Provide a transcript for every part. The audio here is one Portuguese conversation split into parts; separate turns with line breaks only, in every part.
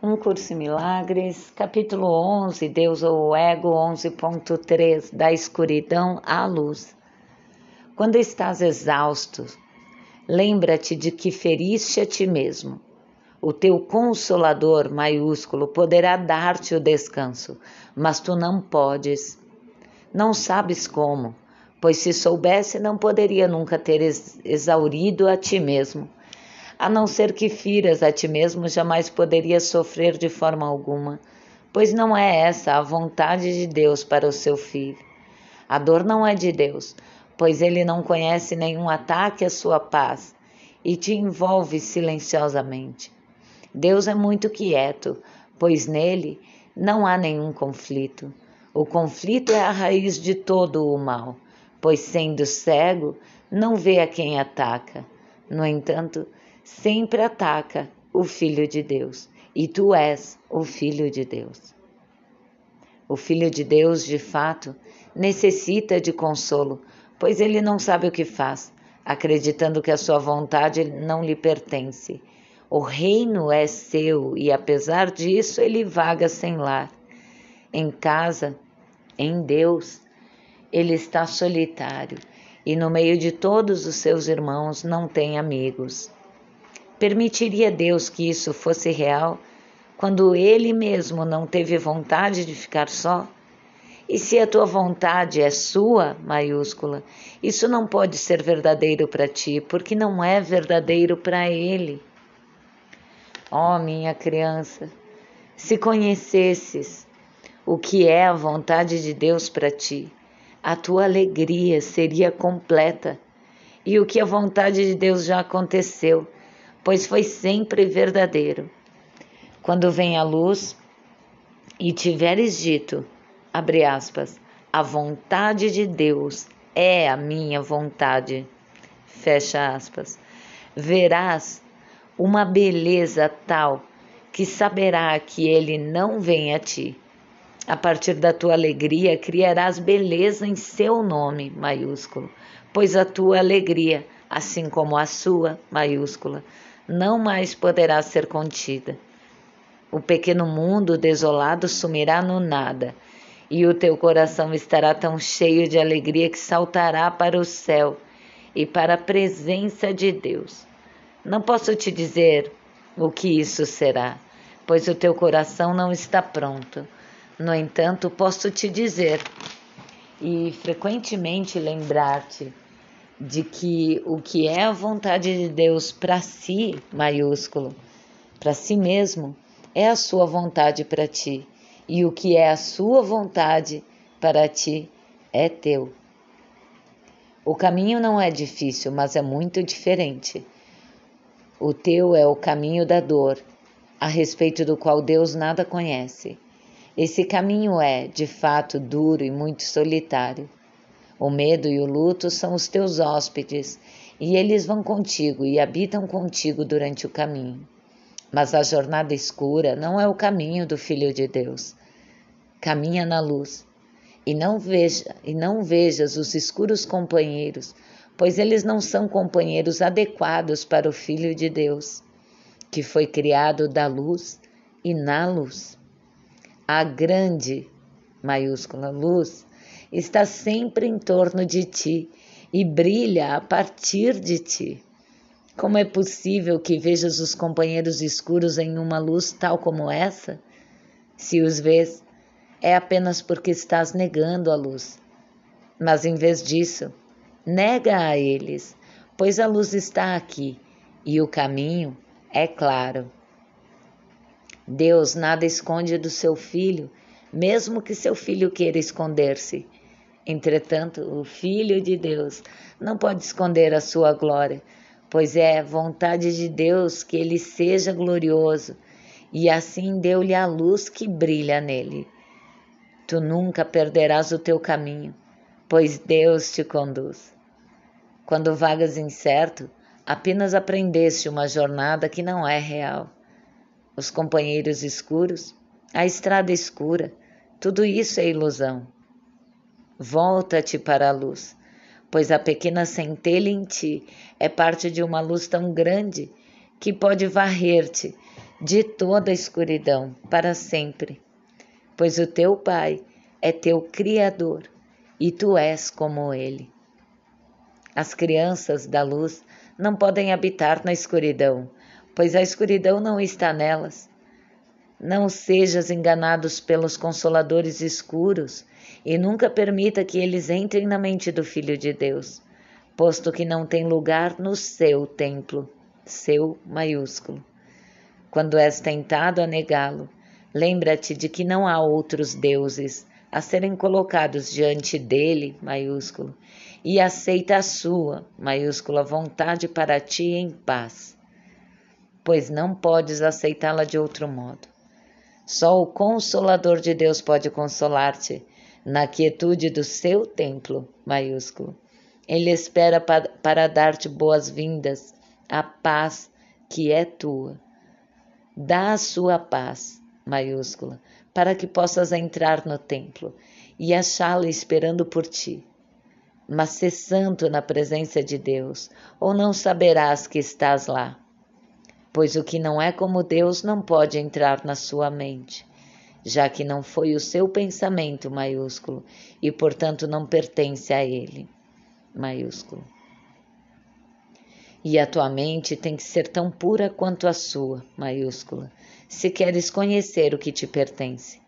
Um Curso em Milagres, capítulo 11, Deus ou o Ego 11.3, da escuridão à luz. Quando estás exausto, lembra-te de que feriste a ti mesmo. O teu consolador maiúsculo poderá dar-te o descanso, mas tu não podes. Não sabes como, pois se soubesse não poderia nunca ter exaurido a ti mesmo a não ser que firas a ti mesmo, jamais poderias sofrer de forma alguma, pois não é essa a vontade de Deus para o seu filho. A dor não é de Deus, pois ele não conhece nenhum ataque à sua paz e te envolve silenciosamente. Deus é muito quieto, pois nele não há nenhum conflito. O conflito é a raiz de todo o mal, pois sendo cego, não vê a quem ataca. No entanto, sempre ataca o Filho de Deus e tu és o Filho de Deus. O Filho de Deus, de fato, necessita de consolo, pois ele não sabe o que faz, acreditando que a sua vontade não lhe pertence. O reino é seu e, apesar disso, ele vaga sem lar. Em casa, em Deus, ele está solitário e, no meio de todos os seus irmãos, não tem amigos. Permitiria Deus que isso fosse real quando ele mesmo não teve vontade de ficar só? E se a tua vontade é sua, maiúscula, isso não pode ser verdadeiro para ti, porque não é verdadeiro para ele. Oh, minha criança, se conhecesses o que é a vontade de Deus para ti, a tua alegria seria completa. E o que a vontade de Deus já aconteceu pois foi sempre verdadeiro. Quando vem a luz e tiveres dito, abre aspas, a vontade de Deus é a minha vontade, fecha aspas, verás uma beleza tal que saberá que ele não vem a ti. A partir da tua alegria, criarás beleza em seu nome, maiúsculo, pois a tua alegria, assim como a sua, maiúscula, não mais poderá ser contida. O pequeno mundo desolado sumirá no nada, e o teu coração estará tão cheio de alegria que saltará para o céu e para a presença de Deus. Não posso te dizer o que isso será, pois o teu coração não está pronto. No entanto, posso te dizer e frequentemente lembrar-te de que o que é a vontade de Deus para si, maiúsculo, para si mesmo, é a sua vontade para ti, e o que é a sua vontade para ti é teu. O caminho não é difícil, mas é muito diferente. O teu é o caminho da dor, a respeito do qual Deus nada conhece. Esse caminho é, de fato, duro e muito solitário. O medo e o luto são os teus hóspedes, e eles vão contigo e habitam contigo durante o caminho. Mas a jornada escura não é o caminho do Filho de Deus. Caminha na luz, e não veja e não vejas os escuros companheiros, pois eles não são companheiros adequados para o Filho de Deus, que foi criado da luz e na luz. A grande maiúscula luz está sempre em torno de ti e brilha a partir de ti. Como é possível que vejas os companheiros escuros em uma luz tal como essa? Se os vês, é apenas porque estás negando a luz. Mas em vez disso, nega a eles, pois a luz está aqui e o caminho é claro. Deus nada esconde do seu filho, mesmo que seu filho queira esconder-se. Entretanto, o Filho de Deus não pode esconder a sua glória, pois é vontade de Deus que ele seja glorioso, e assim deu-lhe a luz que brilha nele. Tu nunca perderás o teu caminho, pois Deus te conduz. Quando vagas incerto, apenas aprendeste uma jornada que não é real. Os companheiros escuros, a estrada escura, tudo isso é ilusão. Volta-te para a luz, pois a pequena centelha em ti é parte de uma luz tão grande que pode varrer-te, de toda a escuridão para sempre, pois o teu Pai é teu Criador e tu és como Ele. As crianças da luz não podem habitar na escuridão, pois a escuridão não está nelas. Não sejas enganados pelos consoladores escuros e nunca permita que eles entrem na mente do Filho de Deus, posto que não tem lugar no seu templo, seu maiúsculo. Quando és tentado a negá-lo, lembra-te de que não há outros deuses a serem colocados diante dele, maiúsculo, e aceita a sua, maiúscula, vontade para ti em paz, pois não podes aceitá-la de outro modo. Só o Consolador de Deus pode consolar-te na quietude do seu templo, maiúsculo. Ele espera para, para dar-te boas-vindas, a paz que é tua. Dá a sua paz, maiúscula, para que possas entrar no templo e achá-la esperando por ti. Mas se santo na presença de Deus, ou não saberás que estás lá pois o que não é como Deus não pode entrar na sua mente, já que não foi o seu pensamento maiúsculo e, portanto, não pertence a ele maiúsculo. E a tua mente tem que ser tão pura quanto a sua maiúscula, se queres conhecer o que te pertence.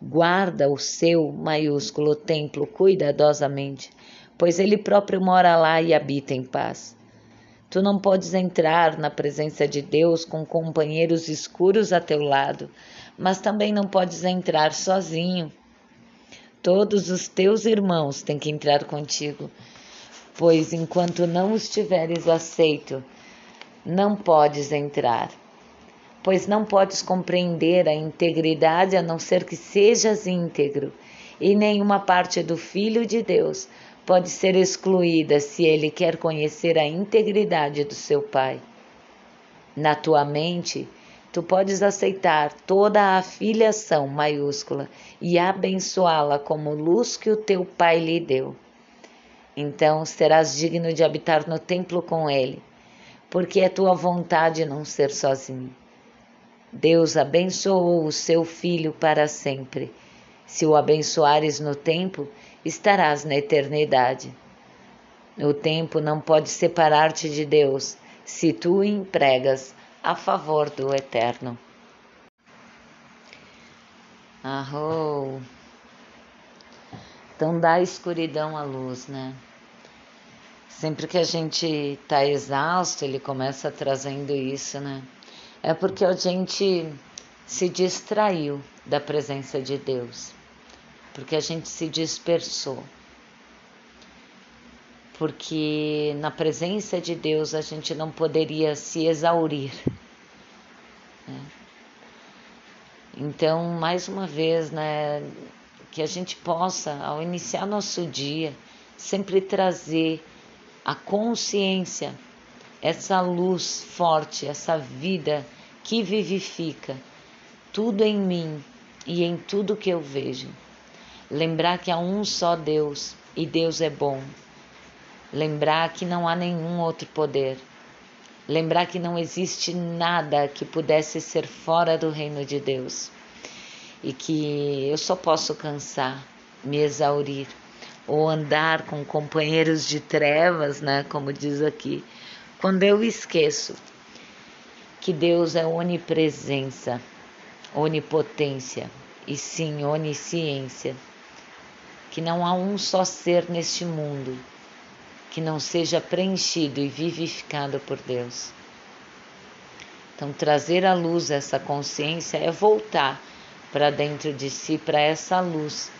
Guarda o seu maiúsculo templo cuidadosamente, pois ele próprio mora lá e habita em paz. Tu não podes entrar na presença de Deus com companheiros escuros a teu lado, mas também não podes entrar sozinho. Todos os teus irmãos têm que entrar contigo, pois enquanto não estiveres aceito, não podes entrar. Pois não podes compreender a integridade a não ser que sejas íntegro, e nenhuma parte do Filho de Deus pode ser excluída se ele quer conhecer a integridade do seu Pai. Na tua mente, tu podes aceitar toda a filiação maiúscula e abençoá-la como luz que o teu Pai lhe deu. Então serás digno de habitar no templo com ele, porque é tua vontade não ser sozinho. Deus abençoou o seu filho para sempre. Se o abençoares no templo, estarás na eternidade. O tempo não pode separar-te de Deus se tu empregas a favor do eterno. Arrou. Então dá escuridão à luz, né? Sempre que a gente está exausto, ele começa trazendo isso, né? É porque a gente se distraiu da presença de Deus porque a gente se dispersou. Porque na presença de Deus a gente não poderia se exaurir. Né? Então, mais uma vez, né, que a gente possa, ao iniciar nosso dia, sempre trazer a consciência, essa luz forte, essa vida que vivifica tudo em mim e em tudo que eu vejo. Lembrar que há um só Deus e Deus é bom. Lembrar que não há nenhum outro poder. Lembrar que não existe nada que pudesse ser fora do reino de Deus. E que eu só posso cansar, me exaurir ou andar com companheiros de trevas, né, como diz aqui, quando eu esqueço que Deus é onipresença, onipotência e sim onisciência que não há um só ser neste mundo que não seja preenchido e vivificado por Deus. Então, trazer à luz essa consciência é voltar para dentro de si, para essa luz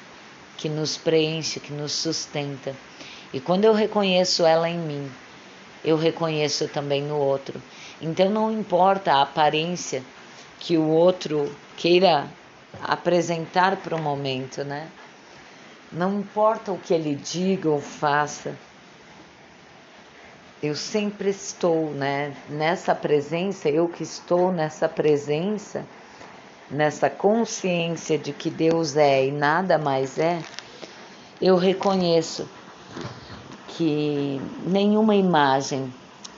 que nos preenche, que nos sustenta. E quando eu reconheço ela em mim, eu reconheço também no outro. Então, não importa a aparência que o outro queira apresentar para o momento, né? Não importa o que ele diga ou faça, eu sempre estou, né, nessa presença, eu que estou nessa presença, nessa consciência de que Deus é e nada mais é, eu reconheço que nenhuma imagem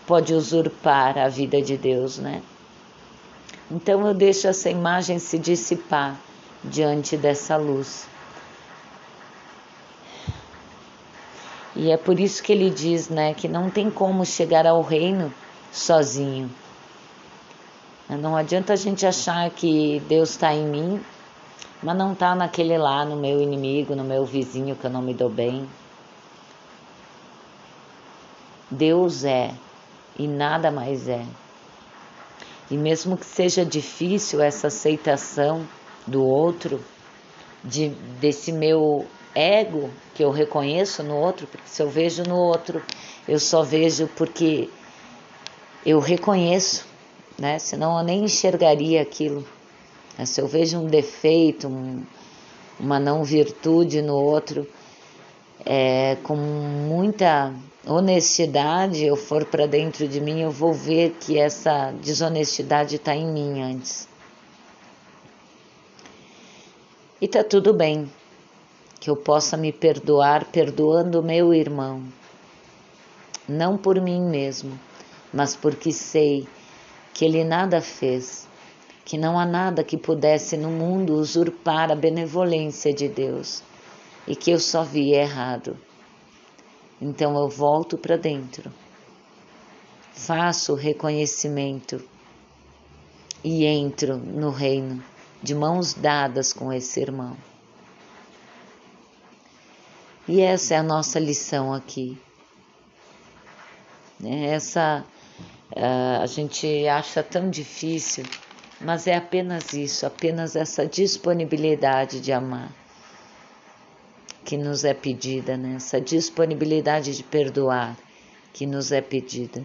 pode usurpar a vida de Deus, né? Então eu deixo essa imagem se dissipar diante dessa luz. E é por isso que ele diz, né, que não tem como chegar ao reino sozinho. Não adianta a gente achar que Deus está em mim, mas não está naquele lá, no meu inimigo, no meu vizinho que eu não me dou bem. Deus é e nada mais é. E mesmo que seja difícil essa aceitação do outro, de, desse meu ego que eu reconheço no outro, porque se eu vejo no outro, eu só vejo porque eu reconheço, né? Senão eu nem enxergaria aquilo. Se eu vejo um defeito, um, uma não virtude no outro, é, com muita honestidade eu for para dentro de mim, eu vou ver que essa desonestidade está em mim antes. E tá tudo bem, que eu possa me perdoar perdoando meu irmão, não por mim mesmo, mas porque sei que ele nada fez, que não há nada que pudesse no mundo usurpar a benevolência de Deus e que eu só vi errado. Então eu volto para dentro, faço o reconhecimento e entro no reino de mãos dadas com esse irmão. E essa é a nossa lição aqui. Né? Essa uh, a gente acha tão difícil, mas é apenas isso, apenas essa disponibilidade de amar que nos é pedida, né? essa disponibilidade de perdoar que nos é pedida.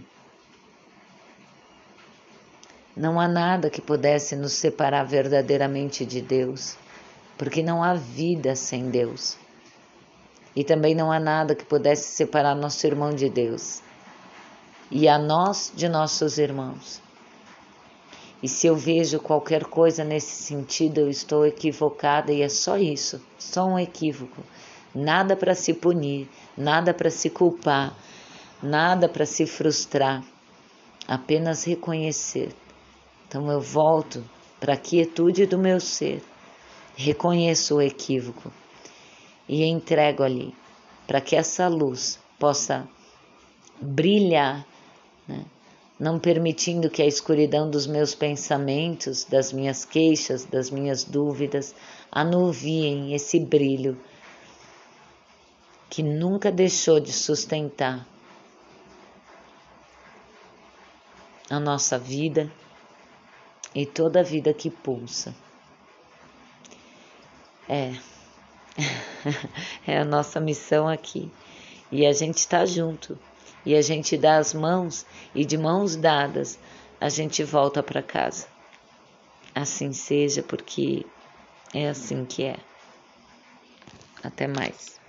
Não há nada que pudesse nos separar verdadeiramente de Deus, porque não há vida sem Deus. E também não há nada que pudesse separar nosso irmão de Deus. E a nós de nossos irmãos. E se eu vejo qualquer coisa nesse sentido, eu estou equivocada e é só isso, só um equívoco. Nada para se punir, nada para se culpar, nada para se frustrar, apenas reconhecer. Então eu volto para a quietude do meu ser, reconheço o equívoco e entrego ali, para que essa luz possa brilhar, né? não permitindo que a escuridão dos meus pensamentos, das minhas queixas, das minhas dúvidas, anuviem esse brilho que nunca deixou de sustentar a nossa vida e toda a vida que pulsa. É, é a nossa missão aqui. E a gente está junto. E a gente dá as mãos e de mãos dadas a gente volta para casa. Assim seja, porque é assim que é. Até mais.